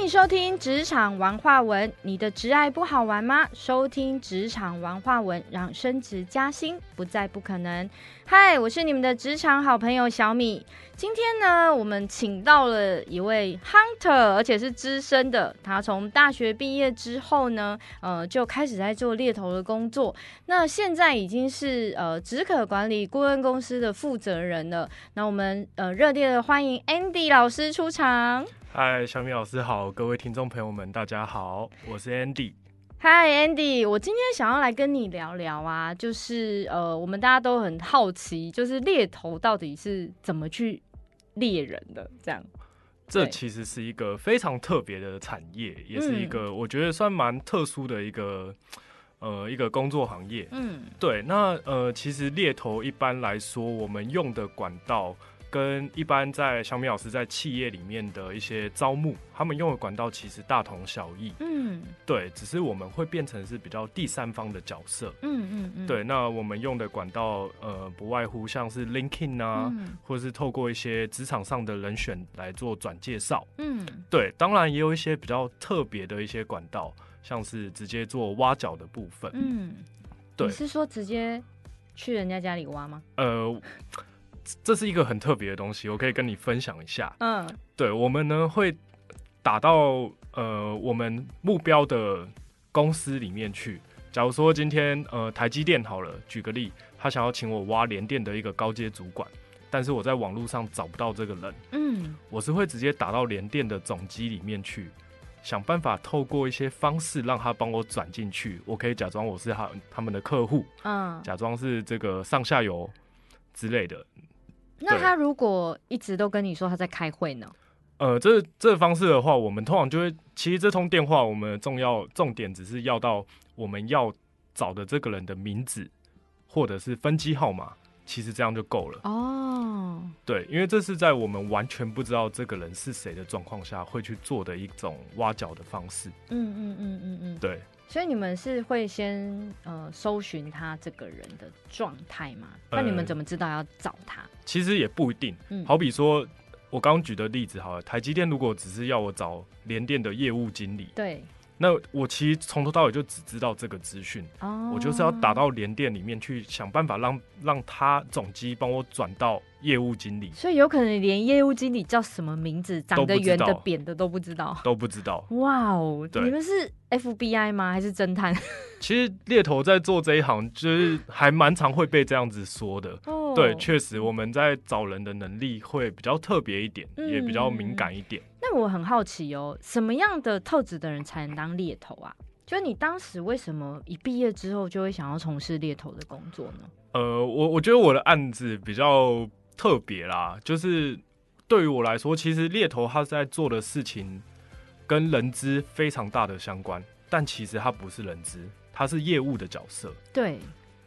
欢迎收听职场玩话文。你的职爱不好玩吗？收听职场玩话文，让升职加薪不再不可能。嗨，我是你们的职场好朋友小米。今天呢，我们请到了一位 hunter，而且是资深的。他从大学毕业之后呢，呃，就开始在做猎头的工作。那现在已经是呃，职可管理顾问公司的负责人了。那我们呃，热烈的欢迎 Andy 老师出场。嗨，小米老师好，各位听众朋友们，大家好，我是 Andy。嗨，Andy，我今天想要来跟你聊聊啊，就是呃，我们大家都很好奇，就是猎头到底是怎么去猎人的？这样，这其实是一个非常特别的产业，也是一个我觉得算蛮特殊的一个呃一个工作行业。嗯，对，那呃，其实猎头一般来说，我们用的管道。跟一般在小米老师在企业里面的一些招募，他们用的管道其实大同小异。嗯，对，只是我们会变成是比较第三方的角色。嗯嗯嗯，对，那我们用的管道，呃，不外乎像是 LinkedIn 啊，或者是透过一些职场上的人选来做转介绍。嗯，对，当然也有一些比较特别的一些管道，像是直接做挖角的部分。嗯，对，你是说直接去人家家里挖吗？呃。这是一个很特别的东西，我可以跟你分享一下。嗯，对，我们呢会打到呃我们目标的公司里面去。假如说今天呃台积电好了，举个例，他想要请我挖联电的一个高阶主管，但是我在网络上找不到这个人。嗯，我是会直接打到联电的总机里面去，想办法透过一些方式让他帮我转进去。我可以假装我是他他们的客户，嗯，假装是这个上下游之类的。那他如果一直都跟你说他在开会呢？呃，这这方式的话，我们通常就会，其实这通电话我们的重要重点只是要到我们要找的这个人的名字或者是分机号码，其实这样就够了。哦，对，因为这是在我们完全不知道这个人是谁的状况下会去做的一种挖角的方式。嗯嗯嗯嗯嗯，对。所以你们是会先呃搜寻他这个人的状态吗？那你们怎么知道要找他？其实也不一定。嗯，好比说我刚举的例子，好了，台积电如果只是要我找联电的业务经理，对，那我其实从头到尾就只知道这个资讯。哦，我就是要打到联电里面去，想办法让让他总机帮我转到。业务经理，所以有可能连业务经理叫什么名字、长得圆的、扁的都不知道，都不知道。哇哦，你们是 FBI 吗？还是侦探？其实猎头在做这一行，就是还蛮常会被这样子说的。哦，对，确实我们在找人的能力会比较特别一点，也比较敏感一点。那我很好奇哦，什么样的特质的人才能当猎头啊？就你当时为什么一毕业之后就会想要从事猎头的工作呢？呃，我我觉得我的案子比较。特别啦，就是对于我来说，其实猎头他在做的事情跟人资非常大的相关，但其实他不是人资，他是业务的角色。对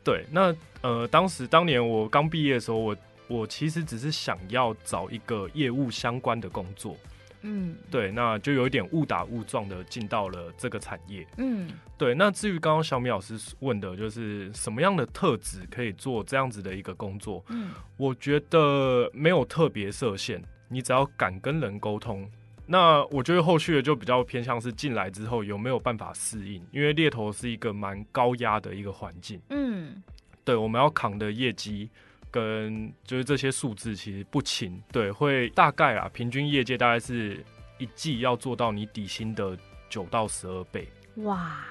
对，那呃，当时当年我刚毕业的时候，我我其实只是想要找一个业务相关的工作。嗯，对，那就有一点误打误撞的进到了这个产业。嗯，对。那至于刚刚小米老师问的，就是什么样的特质可以做这样子的一个工作？嗯，我觉得没有特别设限，你只要敢跟人沟通。那我觉得后续的就比较偏向是进来之后有没有办法适应，因为猎头是一个蛮高压的一个环境。嗯，对，我们要扛的业绩。跟就是这些数字其实不轻，对，会大概啊，平均业界大概是一季要做到你底薪的九到十二倍。哇，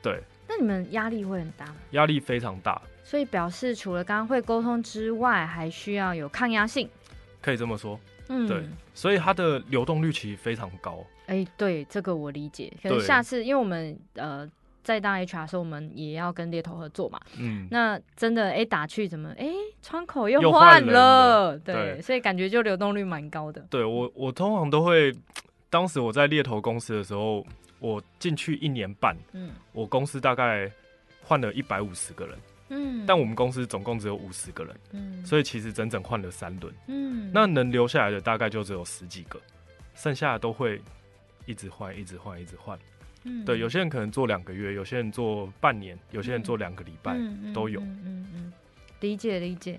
对，那你们压力会很大吗？压力非常大，所以表示除了刚刚会沟通之外，还需要有抗压性，可以这么说。嗯，对，所以它的流动率其实非常高。哎，对，这个我理解。可能下次因为我们呃。在当 HR 的时候，我们也要跟猎头合作嘛。嗯，那真的哎，打去怎么哎，窗口又换了，对，所以感觉就流动率蛮高的。对我，我通常都会，当时我在猎头公司的时候，我进去一年半，嗯，我公司大概换了一百五十个人，嗯，但我们公司总共只有五十个人，嗯，所以其实整整换了三轮，嗯，那能留下来的大概就只有十几个，剩下的都会一直换，一直换，一直换。对，有些人可能做两个月，有些人做半年，有些人做两个礼拜，都有。嗯嗯，理解理解。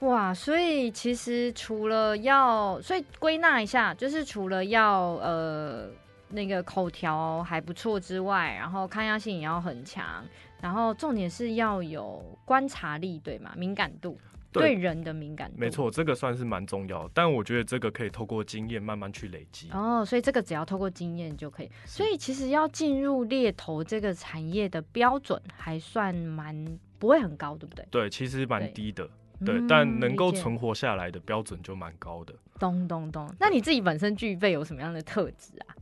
哇，所以其实除了要，所以归纳一下，就是除了要呃那个口条还不错之外，然后抗压性也要很强，然后重点是要有观察力，对吗？敏感度。对人的敏感，没错，这个算是蛮重要。但我觉得这个可以透过经验慢慢去累积。哦，所以这个只要透过经验就可以。所以其实要进入猎头这个产业的标准还算蛮不会很高，对不对？对，其实蛮低的。对，但能够存活下来的标准就蛮高的。咚咚咚，那你自己本身具备有什么样的特质啊？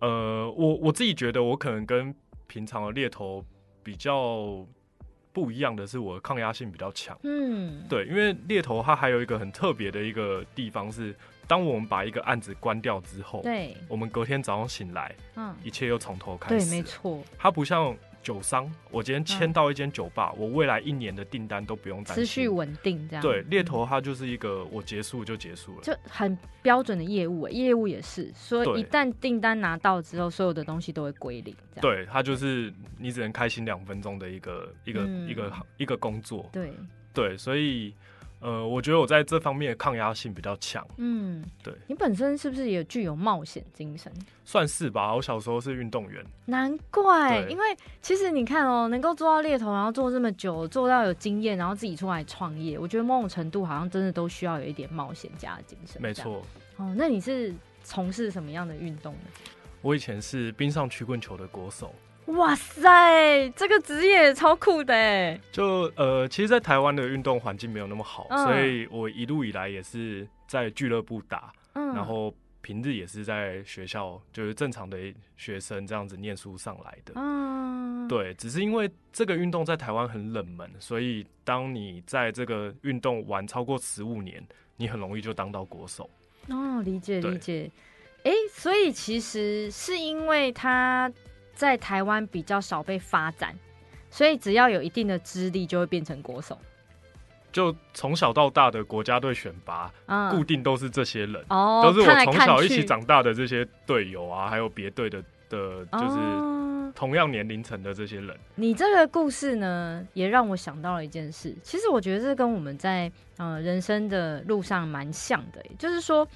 呃，我我自己觉得我可能跟平常的猎头比较。不一样的是，我的抗压性比较强。嗯，对，因为猎头它还有一个很特别的一个地方是，当我们把一个案子关掉之后，对，我们隔天早上醒来，嗯，一切又从头开始。对，没错。它不像。酒商，我今天签到一间酒吧，我未来一年的订单都不用担心，持续稳定这样。对，猎头它就是一个我结束就结束了，就很标准的业务，业务也是，所以一旦订单拿到之后，所有的东西都会归零。对，它就是你只能开心两分钟的一个一个一个一个工作。对对，所以。呃，我觉得我在这方面的抗压性比较强。嗯，对。你本身是不是也具有冒险精神？算是吧，我小时候是运动员。难怪，因为其实你看哦，能够做到猎头，然后做这么久，做到有经验，然后自己出来创业，我觉得某种程度好像真的都需要有一点冒险家的精神。没错。哦，那你是从事什么样的运动呢？我以前是冰上曲棍球的国手。哇塞，这个职业超酷的哎！就呃，其实，在台湾的运动环境没有那么好，所以我一路以来也是在俱乐部打，然后平日也是在学校，就是正常的学生这样子念书上来的。嗯，对，只是因为这个运动在台湾很冷门，所以当你在这个运动玩超过十五年，你很容易就当到国手。哦，理解理解。哎，所以其实是因为他。在台湾比较少被发展，所以只要有一定的资历，就会变成国手。就从小到大的国家队选拔，固定都是这些人，都是我从小一起长大的这些队友啊，还有别队的的，就是同样年龄层的这些人。你这个故事呢，也让我想到了一件事。其实我觉得这跟我们在呃人生的路上蛮像的，就是说，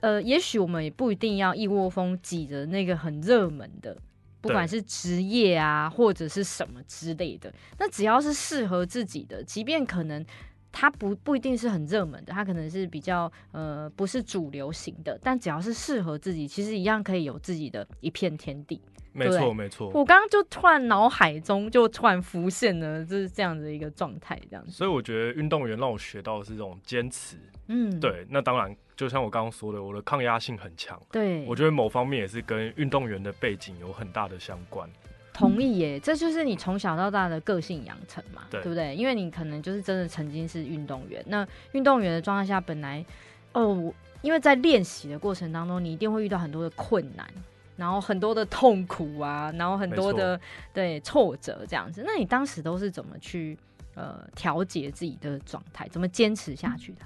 呃，也许我们也不一定要一窝蜂挤着那个很热门的。不管是职业啊，或者是什么之类的，那只要是适合自己的，即便可能它不不一定是很热门的，它可能是比较呃不是主流型的，但只要是适合自己，其实一样可以有自己的一片天地。没错，没错。我刚刚就突然脑海中就突然浮现了，就是这样的一个状态，这样子。所以我觉得运动员让我学到的是这种坚持。嗯，对。那当然，就像我刚刚说的，我的抗压性很强。对，我觉得某方面也是跟运动员的背景有很大的相关。同意耶，这就是你从小到大的个性养成嘛，对不对？因为你可能就是真的曾经是运动员，那运动员的状态下，本来哦，因为在练习的过程当中，你一定会遇到很多的困难。然后很多的痛苦啊，然后很多的对挫折这样子，那你当时都是怎么去呃调节自己的状态，怎么坚持下去的？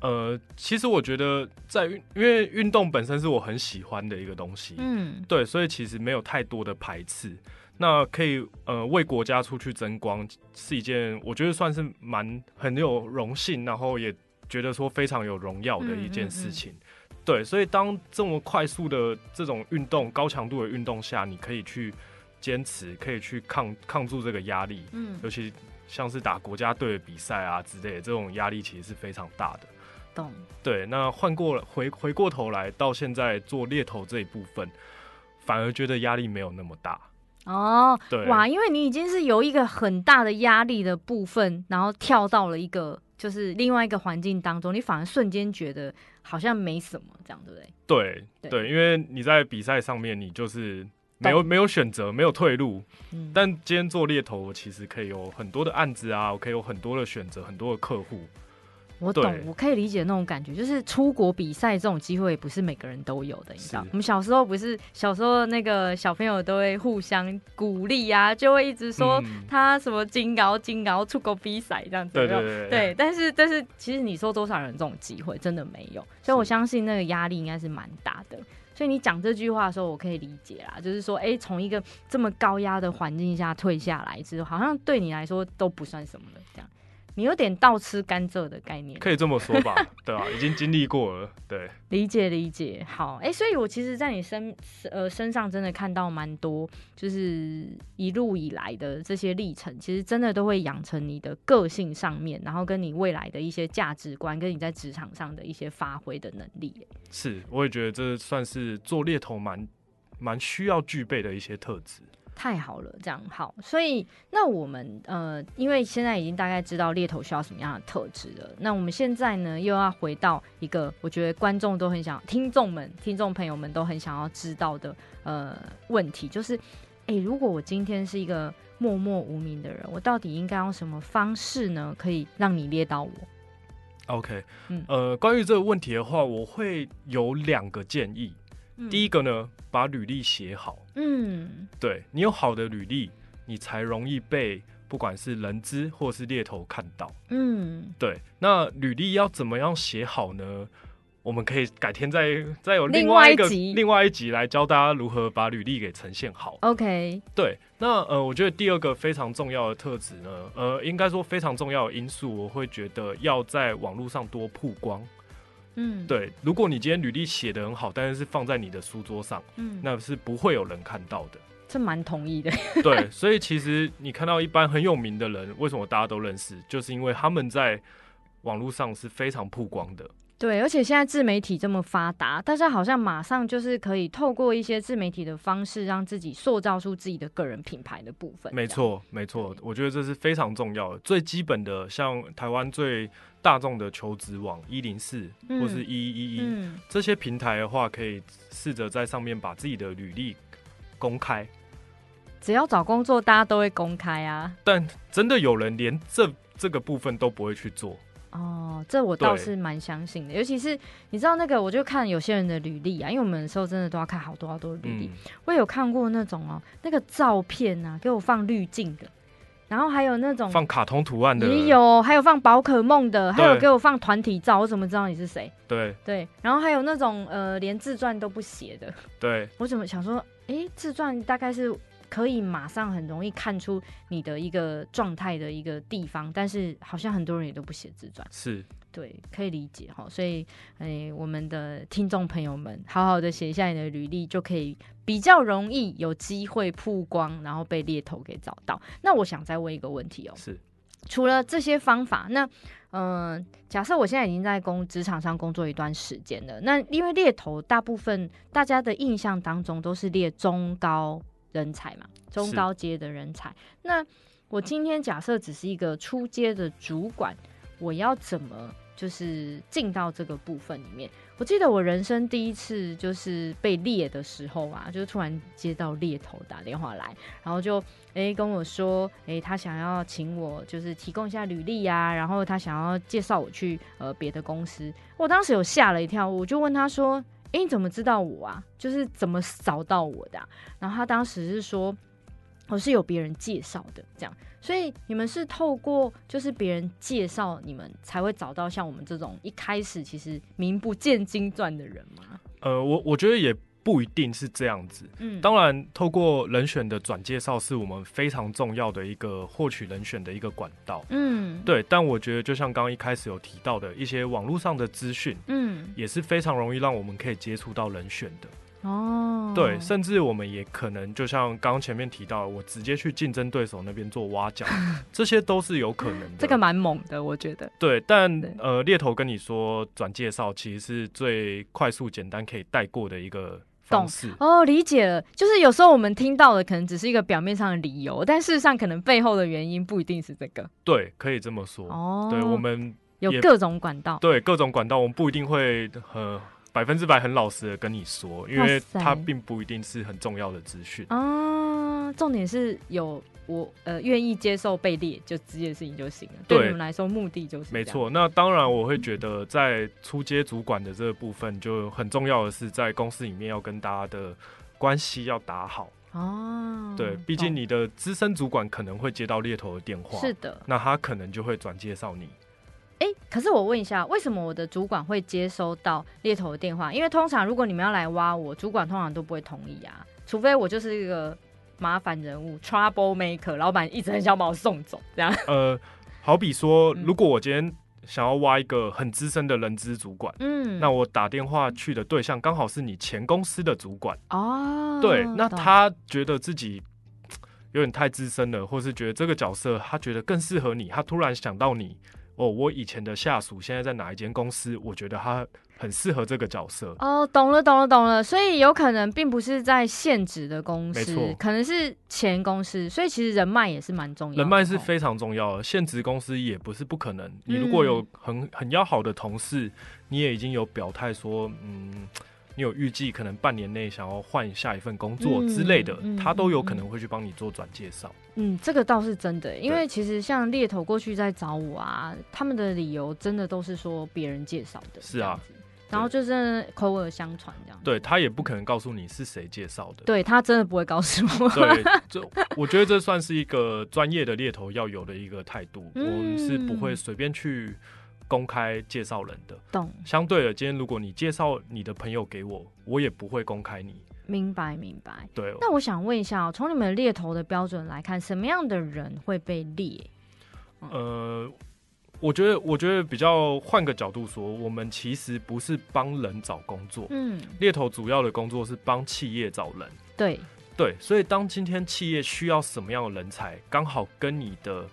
呃，其实我觉得在运，因为运动本身是我很喜欢的一个东西，嗯，对，所以其实没有太多的排斥。那可以呃为国家出去争光，是一件我觉得算是蛮很有荣幸，然后也觉得说非常有荣耀的一件事情。对，所以当这么快速的这种运动、高强度的运动下，你可以去坚持，可以去抗抗住这个压力。嗯，尤其像是打国家队的比赛啊之类，的，这种压力其实是非常大的。懂。对，那换过了回回过头来，到现在做猎头这一部分，反而觉得压力没有那么大。哦，对，哇，因为你已经是由一个很大的压力的部分，然后跳到了一个。就是另外一个环境当中，你反而瞬间觉得好像没什么，这样对不对？对对，因为你在比赛上面，你就是没有没有选择，没有退路。嗯。但今天做猎头，我其实可以有很多的案子啊，我可以有很多的选择，很多的客户。我懂，我可以理解那种感觉，就是出国比赛这种机会不是每个人都有的，你知道？我们小时候不是小时候那个小朋友都会互相鼓励啊，就会一直说他什么金高金高出国比赛这样子，对对对。对，但是但是其实你说多少人这种机会真的没有，所以我相信那个压力应该是蛮大的。所以你讲这句话的时候，我可以理解啦，就是说，哎，从一个这么高压的环境下退下来之后，好像对你来说都不算什么了，这样。你有点倒吃甘蔗的概念，可以这么说吧？对啊，已经经历过了，对，理解理解。好，哎，所以我其实，在你身呃身上真的看到蛮多，就是一路以来的这些历程，其实真的都会养成你的个性上面，然后跟你未来的一些价值观，跟你在职场上的一些发挥的能力。是，我也觉得这算是做猎头蛮蛮需要具备的一些特质。太好了，这样好，所以那我们呃，因为现在已经大概知道猎头需要什么样的特质了，那我们现在呢又要回到一个我觉得观众都很想、听众们、听众朋友们都很想要知道的呃问题，就是，哎，如果我今天是一个默默无名的人，我到底应该用什么方式呢，可以让你猎到我？OK，嗯，呃，关于这个问题的话，我会有两个建议。第一个呢，把履历写好。嗯，对你有好的履历，你才容易被不管是人资或是猎头看到。嗯，对。那履历要怎么样写好呢？我们可以改天再再有另外一个另外一集来教大家如何把履历给呈现好。OK，对。那呃，我觉得第二个非常重要的特质呢，呃，应该说非常重要的因素，我会觉得要在网络上多曝光。嗯，对，如果你今天履历写的很好，但是是放在你的书桌上，嗯，那是不会有人看到的。这蛮同意的。对，所以其实你看到一般很有名的人，为什么大家都认识，就是因为他们在网络上是非常曝光的。对，而且现在自媒体这么发达，大家好像马上就是可以透过一些自媒体的方式，让自己塑造出自己的个人品牌的部分。没错，没错，我觉得这是非常重要的。最基本的，像台湾最大众的求职网一零四或是一一一这些平台的话，可以试着在上面把自己的履历公开。只要找工作，大家都会公开啊。但真的有人连这这个部分都不会去做。哦，这我倒是蛮相信的，尤其是你知道那个，我就看有些人的履历啊，因为我们有时候真的都要看好多好多履历。我有看过那种哦，那个照片啊，给我放滤镜的，然后还有那种放卡通图案的，也有，还有放宝可梦的，还有给我放团体照，我怎么知道你是谁？对对，然后还有那种呃，连自传都不写的，对我怎么想说，哎，自传大概是。可以马上很容易看出你的一个状态的一个地方，但是好像很多人也都不写自传，是对，可以理解哈。所以，哎，我们的听众朋友们，好好的写一下你的履历，就可以比较容易有机会曝光，然后被猎头给找到。那我想再问一个问题哦，是除了这些方法，那嗯，假设我现在已经在工职场上工作一段时间了，那因为猎头大部分大家的印象当中都是猎中高。人才嘛，中高阶的人才。那我今天假设只是一个初阶的主管，我要怎么就是进到这个部分里面？我记得我人生第一次就是被猎的时候啊，就是突然接到猎头打电话来，然后就诶跟我说，诶他想要请我就是提供一下履历啊，然后他想要介绍我去呃别的公司。我当时有吓了一跳，我就问他说。哎，你怎么知道我啊？就是怎么找到我的？然后他当时是说，我是有别人介绍的，这样。所以你们是透过就是别人介绍你们才会找到像我们这种一开始其实名不见经传的人吗？呃，我我觉得也。不一定是这样子，嗯，当然，透过人选的转介绍是我们非常重要的一个获取人选的一个管道，嗯，对。但我觉得，就像刚刚一开始有提到的一些网络上的资讯，嗯，也是非常容易让我们可以接触到人选的。哦，对，甚至我们也可能就像刚刚前面提到，我直接去竞争对手那边做挖角，这些都是有可能的。这个蛮猛的，我觉得。对，但呃，猎头跟你说转介绍，其实是最快速简单可以带过的一个。懂哦，理解了。就是有时候我们听到的可能只是一个表面上的理由，但事实上可能背后的原因不一定是这个。对，可以这么说。哦，对，我们有各种管道。对，各种管道，我们不一定会呃百分之百很老实的跟你说，因为它并不一定是很重要的资讯。啊，重点是有。我呃愿意接受被列，就这件事情就行了。对你们来说，目的就是没错。那当然，我会觉得在出阶主管的这个部分，就很重要的是在公司里面要跟大家的关系要打好哦。对，毕竟你的资深主管可能会接到猎头的电话，是的，那他可能就会转介绍你。哎，可是我问一下，为什么我的主管会接收到猎头的电话？因为通常如果你们要来挖我，主管通常都不会同意啊，除非我就是一个。麻烦人物，trouble maker，老板一直很想把我送走，这样。呃，好比说，如果我今天想要挖一个很资深的人资主管，嗯，那我打电话去的对象刚好是你前公司的主管哦，对，那他觉得自己有点太资深了，或是觉得这个角色他觉得更适合你，他突然想到你。哦，我以前的下属现在在哪一间公司？我觉得他很适合这个角色。哦，懂了，懂了，懂了。所以有可能并不是在现职的公司，可能是前公司。所以其实人脉也是蛮重要，人脉是非常重要的。现职公司也不是不可能。你如果有很很要好的同事，你也已经有表态说，嗯。你有预计可能半年内想要换下一份工作之类的，他都有可能会去帮你做转介绍。嗯，这个倒是真的，因为其实像猎头过去在找我啊，他们的理由真的都是说别人介绍的。是啊，然后就是口耳相传这样。对他也不可能告诉你是谁介绍的。对他真的不会告诉我。对，这我觉得这算是一个专业的猎头要有的一个态度，我们是不会随便去。公开介绍人的，懂。相对的，今天如果你介绍你的朋友给我，我也不会公开你。明白，明白。对。那我想问一下，从你们猎头的标准来看，什么样的人会被猎？呃，我觉得，我觉得比较换个角度说，我们其实不是帮人找工作。嗯。猎头主要的工作是帮企业找人。对。对，所以当今天企业需要什么样的人才，刚好跟你的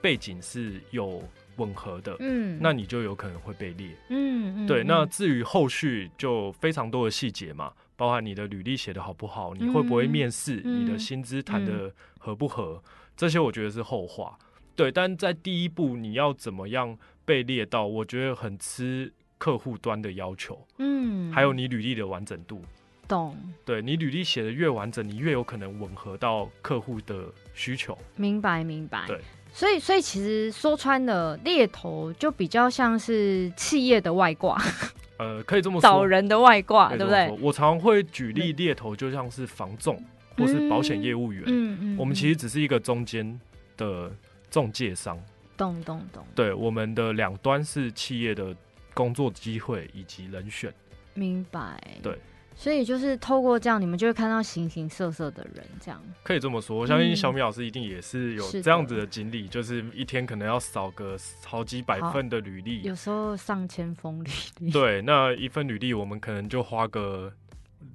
背景是有。吻合的，嗯，那你就有可能会被列，嗯，对。那至于后续就非常多的细节嘛，包含你的履历写的好不好，你会不会面试，你的薪资谈的合不合，这些我觉得是后话。对，但在第一步你要怎么样被列到，我觉得很吃客户端的要求，嗯，还有你履历的完整度，懂？对你履历写的越完整，你越有可能吻合到客户的需求。明白，明白。对。所以，所以其实说穿了，猎头就比较像是企业的外挂，呃，可以这么说，找人的外挂，对不对？我常会举例，猎头就像是防重或是保险业务员，嗯嗯，我们其实只是一个中间的中介商，懂懂懂。对，我们的两端是企业的工作机会以及人选，明白？对。所以就是透过这样，你们就会看到形形色色的人，这样可以这么说。我相信小米老师一定也是有这样子的经历，就是一天可能要扫个好几百份的履历，有时候上千封履历。对，那一份履历我们可能就花个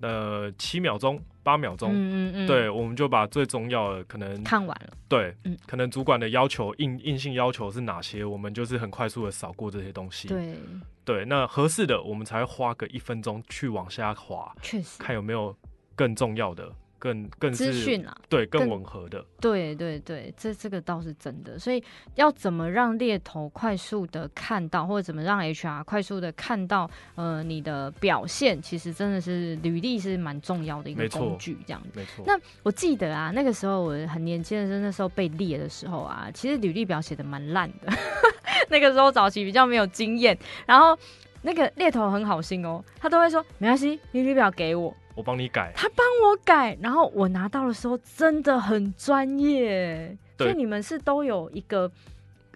呃七秒钟、八秒钟，嗯嗯嗯，对，我们就把最重要的可能看完了。对，嗯，可能主管的要求硬硬性要求是哪些，我们就是很快速的扫过这些东西。对。对，那合适的我们才会花个一分钟去往下滑，确实看有没有更重要的、更更资讯啊，对，更吻合的。对对对，这这个倒是真的。所以要怎么让猎头快速的看到，或者怎么让 HR 快速的看到，呃，你的表现，其实真的是履历是蛮重要的一个工具，这样子。没错。那我记得啊，那个时候我很年轻的时候，那时候被猎的时候啊，其实履历表写的蛮烂的。那个时候早期比较没有经验，然后那个猎头很好心哦，他都会说没关系，履历表给我，我帮你改。他帮我改，然后我拿到的时候真的很专业。所以你们是都有一个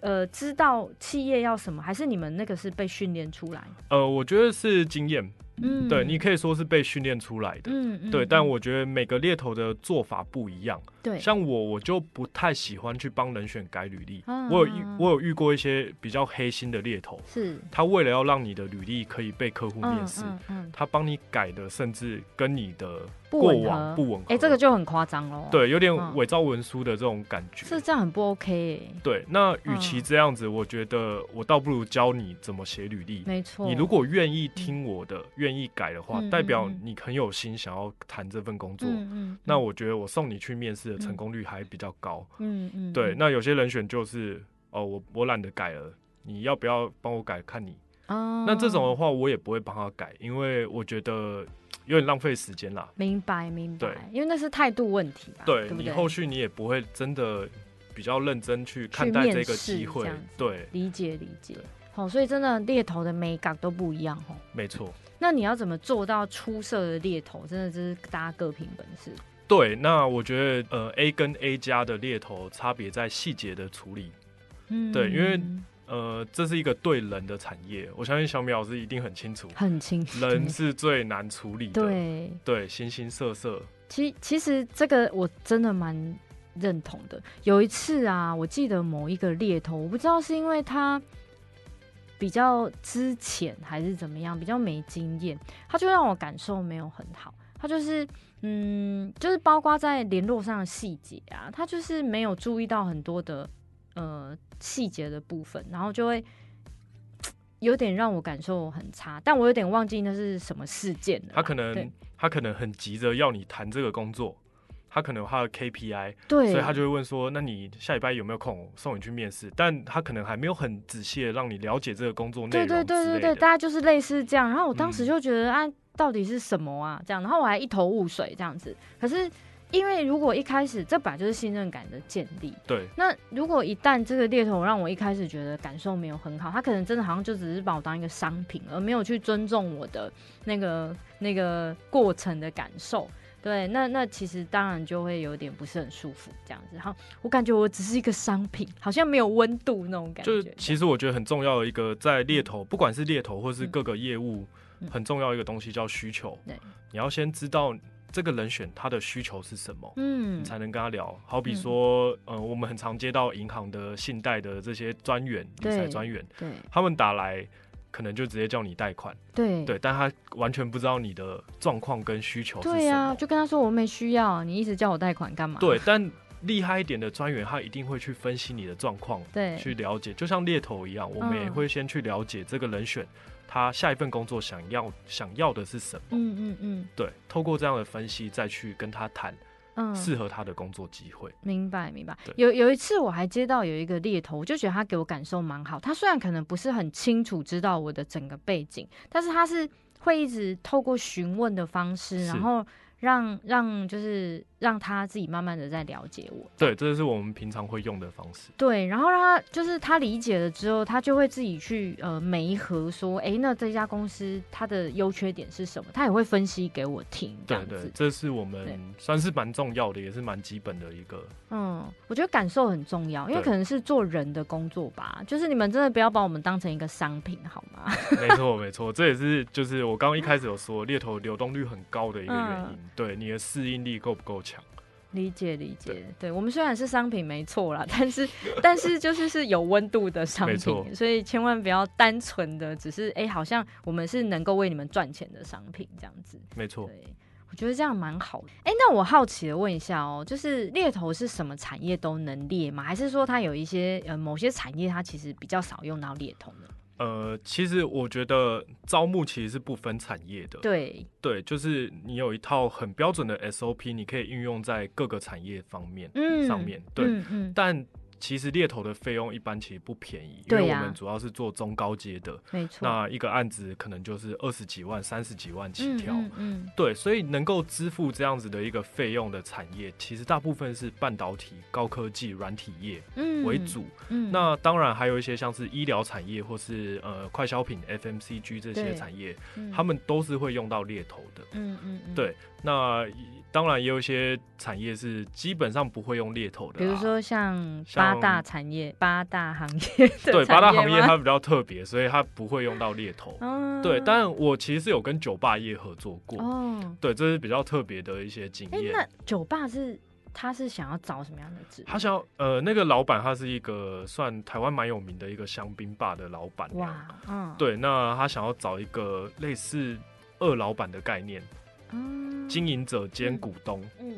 呃知道企业要什么，还是你们那个是被训练出来？呃，我觉得是经验。嗯，对你可以说是被训练出来的，嗯嗯，对，但我觉得每个猎头的做法不一样，对，像我我就不太喜欢去帮人选改履历，我有遇我有遇过一些比较黑心的猎头，是，他为了要让你的履历可以被客户面试，他帮你改的甚至跟你的。过往不吻合，哎，这个就很夸张喽。对，有点伪造文书的这种感觉。是这样很不 OK。对，那与其这样子，我觉得我倒不如教你怎么写履历。没错。你如果愿意听我的，愿意改的话，代表你很有心想要谈这份工作。嗯嗯。那我觉得我送你去面试的成功率还比较高。嗯嗯。对，那有些人选就是哦，我我懒得改了，你要不要帮我改？看你。哦。那这种的话，我也不会帮他改，因为我觉得。有点浪费时间啦，明白明白，对，因为那是态度问题吧，对你后续你也不会真的比较认真去看待这个机会，对，理解理解，好，所以真的猎头的美感都不一样哦，没错。那你要怎么做到出色的猎头？真的就是大家各凭本事。对，那我觉得呃，A 跟 A 加的猎头差别在细节的处理，嗯，对，因为。呃，这是一个对人的产业，我相信小米老师一定很清楚，很清楚，人是最难处理的，对对，形形色色。其其实这个我真的蛮认同的。有一次啊，我记得某一个猎头，我不知道是因为他比较之前还是怎么样，比较没经验，他就让我感受没有很好。他就是，嗯，就是包括在联络上的细节啊，他就是没有注意到很多的呃细节的部分，然后就会有点让我感受很差。但我有点忘记那是什么事件了。他可能他可能很急着要你谈这个工作。他可能有他的 KPI，对，所以他就会问说：“那你下礼拜有没有空送你去面试？”但他可能还没有很仔细的让你了解这个工作内容。对对对对对，大家就是类似这样。然后我当时就觉得啊，到底是什么啊？这样，然后我还一头雾水这样子。可是因为如果一开始这本来就是信任感的建立，对。那如果一旦这个猎头让我一开始觉得感受没有很好，他可能真的好像就只是把我当一个商品，而没有去尊重我的那个那个过程的感受。对，那那其实当然就会有点不是很舒服，这样子。哈，我感觉我只是一个商品，好像没有温度那种感觉。就是其实我觉得很重要的一个，在猎头，不管是猎头或是各个业务，很重要一个东西叫需求。对，你要先知道这个人选他的需求是什么，嗯，你才能跟他聊。好比说，呃，我们很常接到银行的信贷的这些专员、理财专员，对，他们打来。可能就直接叫你贷款，对对，但他完全不知道你的状况跟需求是什么。对呀，就跟他说我没需要，你一直叫我贷款干嘛？对，但厉害一点的专员，他一定会去分析你的状况，对，去了解。就像猎头一样，我们也会先去了解这个人选，他下一份工作想要想要的是什么。嗯嗯嗯，对，透过这样的分析再去跟他谈。嗯，适合他的工作机会。明白，明白。有有一次我还接到有一个猎头，我就觉得他给我感受蛮好。他虽然可能不是很清楚知道我的整个背景，但是他是会一直透过询问的方式，然后。让让就是让他自己慢慢的在了解我，对，这是我们平常会用的方式。对，然后让他就是他理解了之后，他就会自己去呃每一盒说，哎，那这家公司它的优缺点是什么？他也会分析给我听。对对，这是我们算是蛮重要的，也是蛮基本的一个。嗯，我觉得感受很重要，因为可能是做人的工作吧。就是你们真的不要把我们当成一个商品，好吗？没错没错，这也是就是我刚刚一开始有说猎头流动率很高的一个原因。对你的适应力够不够强？理解理解，对我们虽然是商品没错啦，但是 但是就是是有温度的商品，所以千万不要单纯的只是哎，好像我们是能够为你们赚钱的商品这样子。没错，对我觉得这样蛮好的。哎，那我好奇的问一下哦，就是猎头是什么产业都能猎吗？还是说它有一些呃某些产业它其实比较少用到猎头呢？呃，其实我觉得招募其实是不分产业的。对对，就是你有一套很标准的 SOP，你可以运用在各个产业方面上面。对，但。其实猎头的费用一般其实不便宜，因为我们主要是做中高阶的，没错。那一个案子可能就是二十几万、三十几万起跳，嗯，对。所以能够支付这样子的一个费用的产业，其实大部分是半导体、高科技、软体业为主。嗯，那当然还有一些像是医疗产业或是呃快消品、FMCG 这些产业，他们都是会用到猎头的。嗯嗯嗯，对。那当然也有一些产业是基本上不会用猎头的，比如说像八大产业、八大行业。对，八大行业它比较特别，所以它不会用到猎头。对，但我其实是有跟酒吧业合作过。哦，对，这是比较特别的一些经验。那酒吧是他是想要找什么样的职？他想要呃，那个老板他是一个算台湾蛮有名的一个香槟吧的老板。哇，嗯，对，那他想要找一个类似二老板的概念。经营者兼股东，嗯，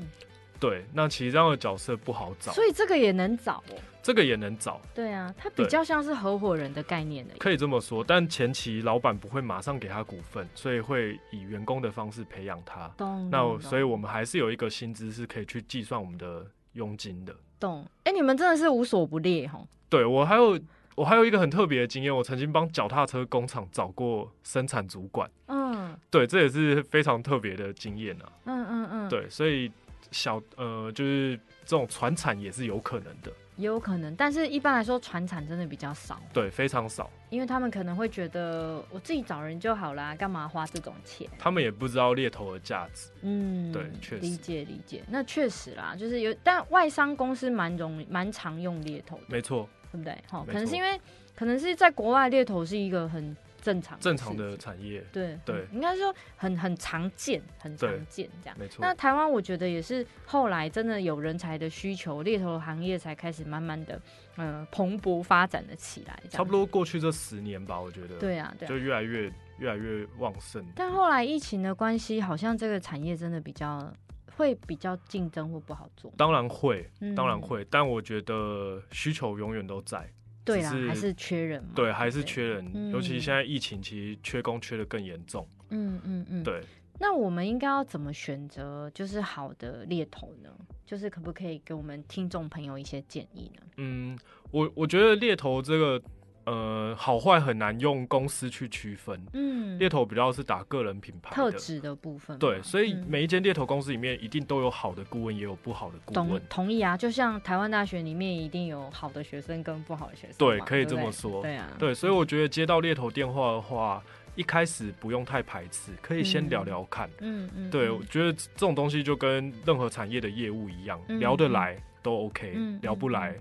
对，那其实这样的角色不好找，所以这个也能找哦，这个也能找，对啊，他比较像是合伙人的概念的，可以这么说，但前期老板不会马上给他股份，所以会以员工的方式培养他，懂？那所以我们还是有一个薪资是可以去计算我们的佣金的，懂？哎，你们真的是无所不列哈，对我还有。我还有一个很特别的经验，我曾经帮脚踏车工厂找过生产主管。嗯，对，这也是非常特别的经验啊。嗯嗯嗯，对，所以小呃，就是这种传产也是有可能的，也有可能，但是一般来说传产真的比较少。对，非常少，因为他们可能会觉得我自己找人就好啦，干嘛花这种钱？他们也不知道猎头的价值。嗯，对，确实理解理解，那确实啦，就是有，但外商公司蛮容蛮常用猎头的，没错。对不对？好，可能是因为可能是在国外猎头是一个很正常正常的产业。对对，应该说很很常见，很常见这样。没错。那台湾我觉得也是后来真的有人才的需求，猎头行业才开始慢慢的呃蓬勃发展了起来。差不多过去这十年吧，我觉得。对啊，对。就越来越越来越旺盛。但后来疫情的关系，好像这个产业真的比较。会比较竞争或不好做？当然会，当然会，但我觉得需求永远都在。对啦，还是缺人。对，还是缺人，尤其现在疫情，其实缺工缺的更严重。嗯嗯嗯，对。那我们应该要怎么选择就是好的猎头呢？就是可不可以给我们听众朋友一些建议呢？嗯，我我觉得猎头这个。呃，好坏很难用公司去区分。嗯，猎头比较是打个人品牌特质的部分。对，所以每一间猎头公司里面一定都有好的顾问，也有不好的顾问。同意啊，就像台湾大学里面一定有好的学生跟不好的学生。对，可以这么说。对啊，对，所以我觉得接到猎头电话的话，一开始不用太排斥，可以先聊聊看。嗯嗯。对，我觉得这种东西就跟任何产业的业务一样，聊得来都 OK，聊不来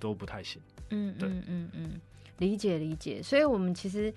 都不太行。嗯嗯嗯嗯。理解理解，所以我们其实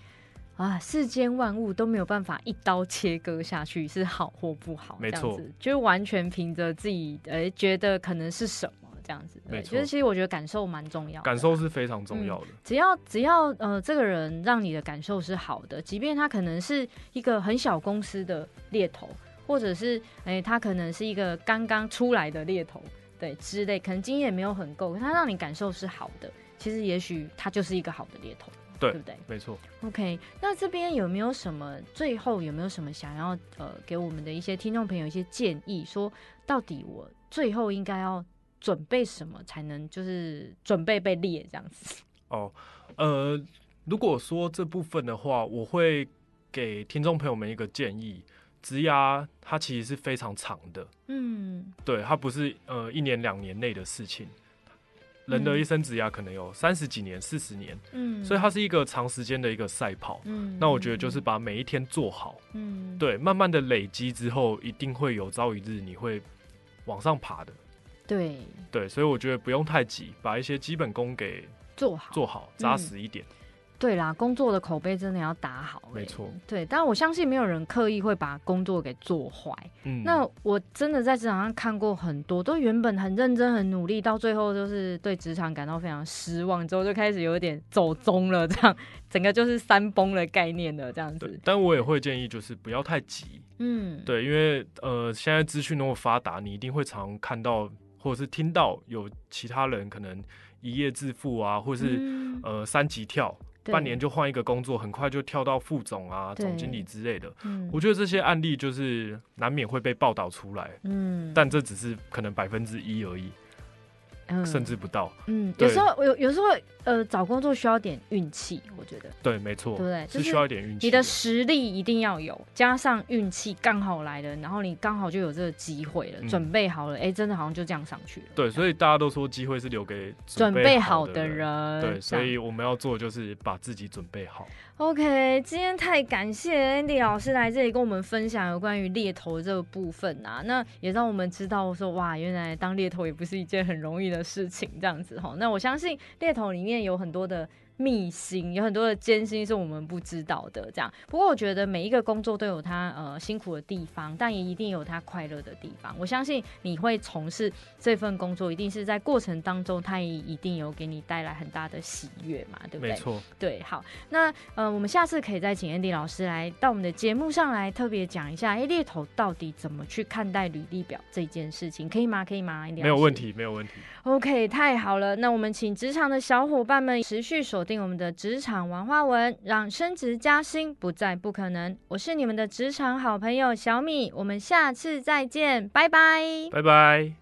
啊，世间万物都没有办法一刀切割下去，是好或不好，没错，就是完全凭着自己呃觉得可能是什么这样子。没错，其实其实我觉得感受蛮重要，感受是非常重要的。只要只要呃这个人让你的感受是好的，即便他可能是一个很小公司的猎头，或者是哎他可能是一个刚刚出来的猎头，对之类，可能经验没有很够，他让你感受是好的。其实也许他就是一个好的猎头，对不对？没错。OK，那这边有没有什么最后有没有什么想要呃给我们的一些听众朋友一些建议？说到底我最后应该要准备什么才能就是准备被猎这样子？哦，呃，如果说这部分的话，我会给听众朋友们一个建议：职涯它其实是非常长的，嗯，对，它不是呃一年两年内的事情。人的一生职涯可能有三十几年、四十年，嗯，所以它是一个长时间的一个赛跑，嗯，那我觉得就是把每一天做好，嗯，对，慢慢的累积之后，一定会有朝一日你会往上爬的，对，对，所以我觉得不用太急，把一些基本功给做好，做好扎实一点。对啦，工作的口碑真的要打好。没错，对，但我相信没有人刻意会把工作给做坏。嗯，那我真的在职场上看过很多，都原本很认真、很努力，到最后就是对职场感到非常失望，之后就开始有点走中了，这样整个就是三崩的概念的这样子。但我也会建议，就是不要太急。嗯，对，因为呃，现在资讯那么发达，你一定会常看到或者是听到有其他人可能一夜致富啊，或者是呃三级跳。半年就换一个工作，很快就跳到副总啊、总经理之类的。嗯，我觉得这些案例就是难免会被报道出来。嗯，但这只是可能百分之一而已。甚至不到，嗯，有时候有有时候呃找工作需要点运气，我觉得。对，没错，对不对？是需要一点运气，你的实力一定要有，加上运气刚好来了，然后你刚好就有这个机会了，准备好了，哎，真的好像就这样上去了。对，所以大家都说机会是留给准备好的人，对，所以我们要做就是把自己准备好。OK，今天太感谢 Andy 老师来这里跟我们分享有关于猎头这个部分啊，那也让我们知道说哇，原来当猎头也不是一件很容易的的事情，这样子哈。那我相信猎头里面有很多的。秘辛有很多的艰辛是我们不知道的，这样。不过我觉得每一个工作都有它呃辛苦的地方，但也一定有它快乐的地方。我相信你会从事这份工作，一定是在过程当中，它也一定有给你带来很大的喜悦嘛，对不对？没错。对，好，那呃，我们下次可以再请 Andy 老师来到我们的节目上来特别讲一下，哎，猎头到底怎么去看待履历表这件事情，可以吗？可以吗？没有问题，没有问题。OK，太好了。那我们请职场的小伙伴们持续锁定我们的职场玩花文，让升职加薪不再不可能。我是你们的职场好朋友小米，我们下次再见，拜拜，拜拜。